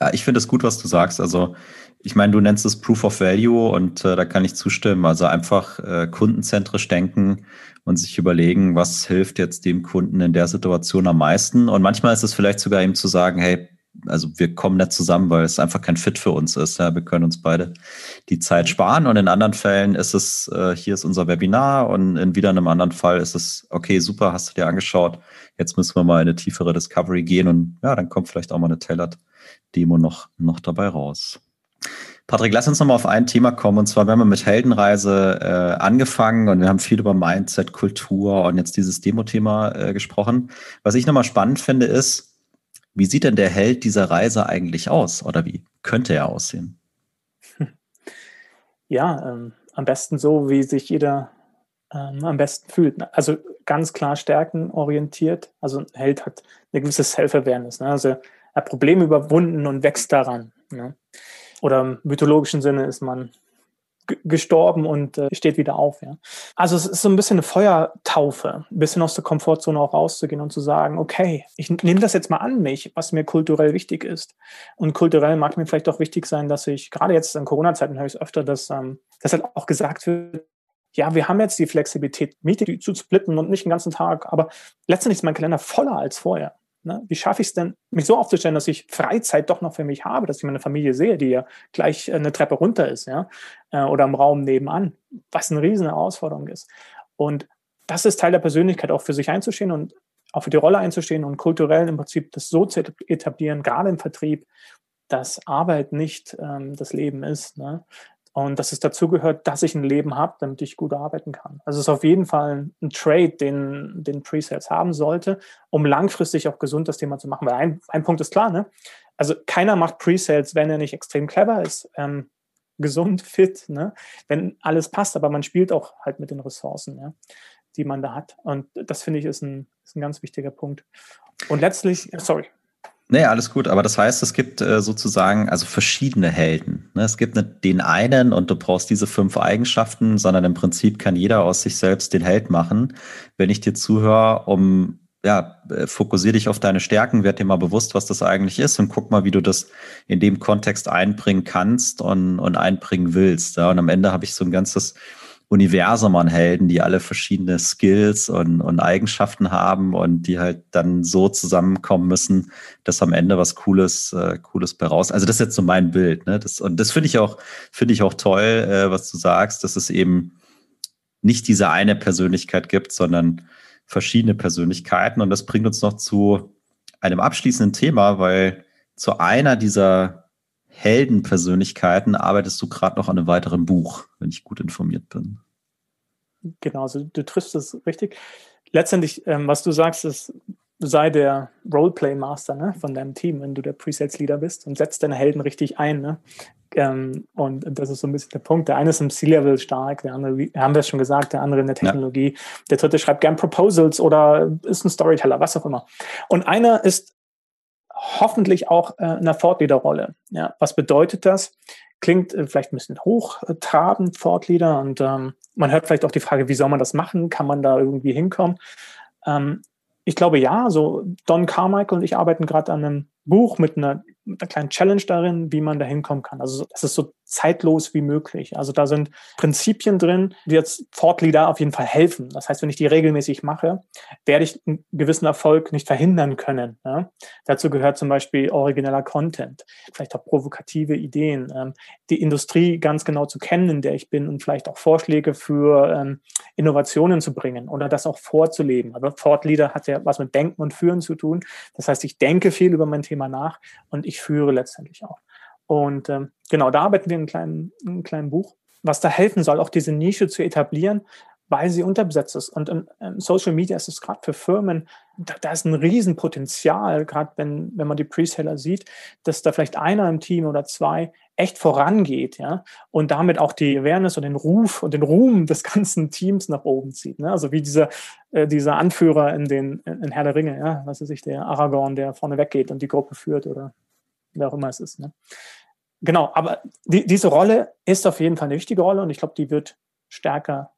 Ja, ich finde es gut, was du sagst. Also, ich meine, du nennst es Proof of Value und äh, da kann ich zustimmen. Also einfach äh, kundenzentrisch denken und sich überlegen, was hilft jetzt dem Kunden in der Situation am meisten. Und manchmal ist es vielleicht sogar ihm zu sagen, hey, also wir kommen nicht zusammen, weil es einfach kein Fit für uns ist. Ja, wir können uns beide die Zeit sparen und in anderen Fällen ist es, äh, hier ist unser Webinar und in wieder einem anderen Fall ist es, okay, super, hast du dir angeschaut, jetzt müssen wir mal in eine tiefere Discovery gehen und ja, dann kommt vielleicht auch mal eine Tailored-Demo noch, noch dabei raus. Patrick, lass uns nochmal auf ein Thema kommen. Und zwar, wir haben mit Heldenreise äh, angefangen und wir haben viel über Mindset, Kultur und jetzt dieses Demo-Thema äh, gesprochen. Was ich nochmal spannend finde, ist, wie sieht denn der Held dieser Reise eigentlich aus oder wie könnte er aussehen? Ja, ähm, am besten so, wie sich jeder ähm, am besten fühlt. Also ganz klar stärkenorientiert. Also ein Held hat eine gewisse Self-Awareness. Ne? Also er hat Probleme überwunden und wächst daran. Ne? Oder im mythologischen Sinne ist man gestorben und äh, steht wieder auf. Ja. Also es ist so ein bisschen eine Feuertaufe, ein bisschen aus der Komfortzone auch rauszugehen und zu sagen, okay, ich nehme das jetzt mal an mich, was mir kulturell wichtig ist. Und kulturell mag mir vielleicht auch wichtig sein, dass ich, gerade jetzt in Corona-Zeiten höre ich es öfter, dass, ähm, dass halt auch gesagt wird, ja, wir haben jetzt die Flexibilität, Miete zu splitten und nicht den ganzen Tag, aber letztendlich ist mein Kalender voller als vorher. Ne? Wie schaffe ich es denn, mich so aufzustellen, dass ich Freizeit doch noch für mich habe, dass ich meine Familie sehe, die ja gleich äh, eine Treppe runter ist, ja, äh, oder im Raum nebenan, was eine riesen Herausforderung ist. Und das ist Teil der Persönlichkeit, auch für sich einzustehen und auch für die Rolle einzustehen und kulturell im Prinzip das so zu etablieren, gerade im Vertrieb, dass Arbeit nicht ähm, das Leben ist, ne? Und dass es dazu gehört, dass ich ein Leben habe, damit ich gut arbeiten kann. Also es ist auf jeden Fall ein Trade, den, den Presales haben sollte, um langfristig auch gesund das Thema zu machen. Weil ein, ein Punkt ist klar, ne? Also keiner macht Presales, wenn er nicht extrem clever ist, ähm, gesund, fit, ne? Wenn alles passt, aber man spielt auch halt mit den Ressourcen, ja, die man da hat. Und das finde ich ist ein, ist ein ganz wichtiger Punkt. Und letztlich, sorry. Nee, alles gut. Aber das heißt, es gibt äh, sozusagen also verschiedene Helden. Ne? Es gibt nicht den einen und du brauchst diese fünf Eigenschaften, sondern im Prinzip kann jeder aus sich selbst den Held machen. Wenn ich dir zuhöre, um ja, äh, fokussier dich auf deine Stärken, werd dir mal bewusst, was das eigentlich ist und guck mal, wie du das in dem Kontext einbringen kannst und, und einbringen willst. Ja. Und am Ende habe ich so ein ganzes Universum an Helden, die alle verschiedene Skills und, und Eigenschaften haben und die halt dann so zusammenkommen müssen, dass am Ende was Cooles, äh, Cooles bei raus. Also das ist jetzt so mein Bild. Ne? Das, und das finde ich auch, finde ich auch toll, äh, was du sagst, dass es eben nicht diese eine Persönlichkeit gibt, sondern verschiedene Persönlichkeiten. Und das bringt uns noch zu einem abschließenden Thema, weil zu einer dieser Heldenpersönlichkeiten arbeitest du gerade noch an einem weiteren Buch, wenn ich gut informiert bin. Genau, also du triffst es richtig. Letztendlich, ähm, was du sagst, ist, sei der Roleplay-Master ne, von deinem Team, wenn du der Presets-Leader bist und setzt deine Helden richtig ein. Ne? Ähm, und das ist so ein bisschen der Punkt. Der eine ist im C-Level stark, der andere, haben wir es schon gesagt, der andere in der Technologie. Ja. Der dritte schreibt gern Proposals oder ist ein Storyteller, was auch immer. Und einer ist hoffentlich auch äh, in der Thought-Leader-Rolle. Ja, was bedeutet das? Klingt äh, vielleicht ein bisschen hochtrabend, Thought-Leader, und ähm, man hört vielleicht auch die Frage, wie soll man das machen? Kann man da irgendwie hinkommen? Ähm, ich glaube ja, so Don Carmichael und ich arbeiten gerade an einem Buch mit einer, mit einer kleinen Challenge darin, wie man da hinkommen kann. Also es ist so zeitlos wie möglich. Also da sind Prinzipien drin, die jetzt Thought Leader auf jeden Fall helfen. Das heißt, wenn ich die regelmäßig mache, werde ich einen gewissen Erfolg nicht verhindern können. Ja? Dazu gehört zum Beispiel origineller Content, vielleicht auch provokative Ideen, ähm, die Industrie ganz genau zu kennen, in der ich bin und vielleicht auch Vorschläge für ähm, Innovationen zu bringen oder das auch vorzuleben. Aber Thought Leader hat ja was mit Denken und Führen zu tun. Das heißt, ich denke viel über mein Thema nach und ich führe letztendlich auch. Und ähm, genau, da arbeiten wir in einem kleinen, einem kleinen Buch, was da helfen soll, auch diese Nische zu etablieren, weil sie unterbesetzt ist. Und in, in Social Media ist es gerade für Firmen, da, da, ist ein Riesenpotenzial, gerade wenn, wenn man die Preseller sieht, dass da vielleicht einer im Team oder zwei echt vorangeht, ja, und damit auch die Awareness und den Ruf und den Ruhm des ganzen Teams nach oben zieht. Ne? Also wie dieser, äh, dieser Anführer in den in Herr der Ringe, ja, was weiß ich, der Aragorn, der vorne weggeht und die Gruppe führt oder wer auch immer es ist. Ne? Genau, aber die, diese Rolle ist auf jeden Fall eine wichtige Rolle und ich glaube, die wird stärker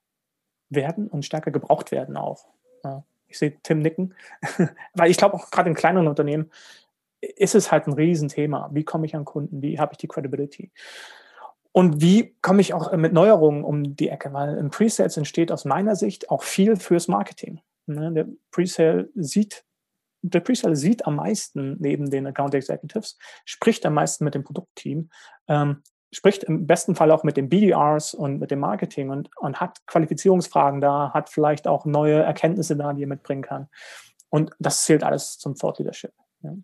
werden und stärker gebraucht werden auch. Ja, ich sehe Tim nicken, weil ich glaube auch gerade in kleineren Unternehmen ist es halt ein Riesenthema. Wie komme ich an Kunden? Wie habe ich die Credibility? Und wie komme ich auch mit Neuerungen um die Ecke? Weil im Presales entsteht aus meiner Sicht auch viel fürs Marketing. Ne, der Presale sieht der Presale sieht am meisten neben den Account Executives, spricht am meisten mit dem Produktteam, ähm, spricht im besten Fall auch mit den BDRs und mit dem Marketing und, und hat Qualifizierungsfragen da, hat vielleicht auch neue Erkenntnisse da, die er mitbringen kann. Und das zählt alles zum Thought Leadership. Ja.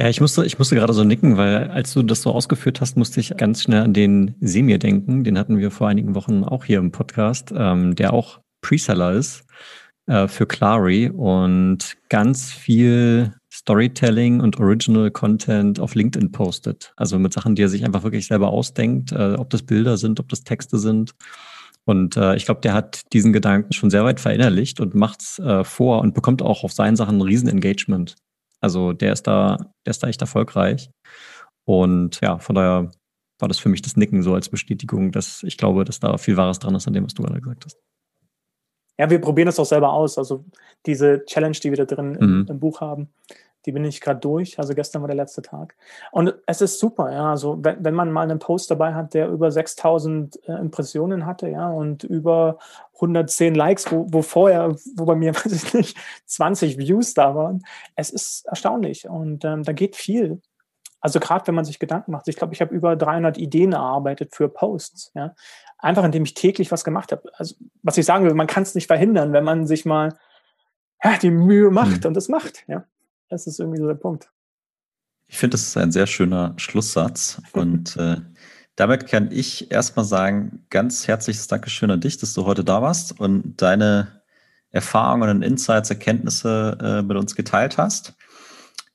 Ja, ich musste, ich musste gerade so nicken, weil als du das so ausgeführt hast, musste ich ganz schnell an den Semir denken. Den hatten wir vor einigen Wochen auch hier im Podcast, ähm, der auch Preseller ist äh, für Clary und ganz viel Storytelling und Original Content auf LinkedIn postet. Also mit Sachen, die er sich einfach wirklich selber ausdenkt, äh, ob das Bilder sind, ob das Texte sind. Und äh, ich glaube, der hat diesen Gedanken schon sehr weit verinnerlicht und macht's äh, vor und bekommt auch auf seinen Sachen ein riesen Engagement. Also der ist da, der ist da echt erfolgreich. Und ja, von daher war das für mich das Nicken so als Bestätigung, dass ich glaube, dass da viel Wahres dran ist an dem, was du gerade gesagt hast. Ja, wir probieren das auch selber aus. Also diese Challenge, die wir da drin mhm. im, im, Buch haben, die bin ich gerade durch. Also gestern war der letzte Tag. Und es ist super, ja. Also wenn, wenn man mal einen Post dabei hat, der über 6000 äh, Impressionen hatte, ja, und über 110 Likes, wo, wo vorher, wo bei mir, weiß ich nicht, 20 Views da waren. Es ist erstaunlich und ähm, da geht viel. Also gerade wenn man sich Gedanken macht, ich glaube, ich habe über 300 Ideen erarbeitet für Posts. Ja? Einfach indem ich täglich was gemacht habe. Also was ich sagen will, man kann es nicht verhindern, wenn man sich mal ja, die Mühe macht mhm. und das macht. Ja? Das ist irgendwie so der Punkt. Ich finde, das ist ein sehr schöner Schlusssatz. Und äh, damit kann ich erstmal sagen, ganz herzliches Dankeschön an dich, dass du heute da warst und deine Erfahrungen und Insights, Erkenntnisse äh, mit uns geteilt hast.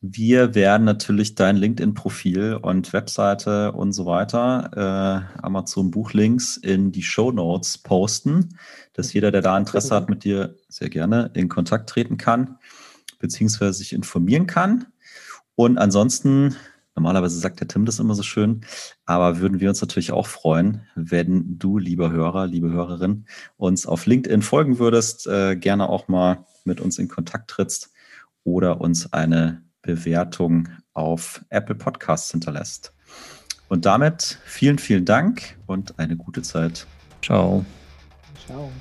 Wir werden natürlich dein LinkedIn-Profil und Webseite und so weiter, äh, Amazon Buchlinks in die Show Notes posten, dass jeder, der da Interesse hat, mit dir sehr gerne in Kontakt treten kann, beziehungsweise sich informieren kann. Und ansonsten, normalerweise sagt der Tim das immer so schön, aber würden wir uns natürlich auch freuen, wenn du, lieber Hörer, liebe Hörerin, uns auf LinkedIn folgen würdest, äh, gerne auch mal mit uns in Kontakt trittst oder uns eine Bewertung auf Apple Podcasts hinterlässt. Und damit vielen, vielen Dank und eine gute Zeit. Ciao. Ciao.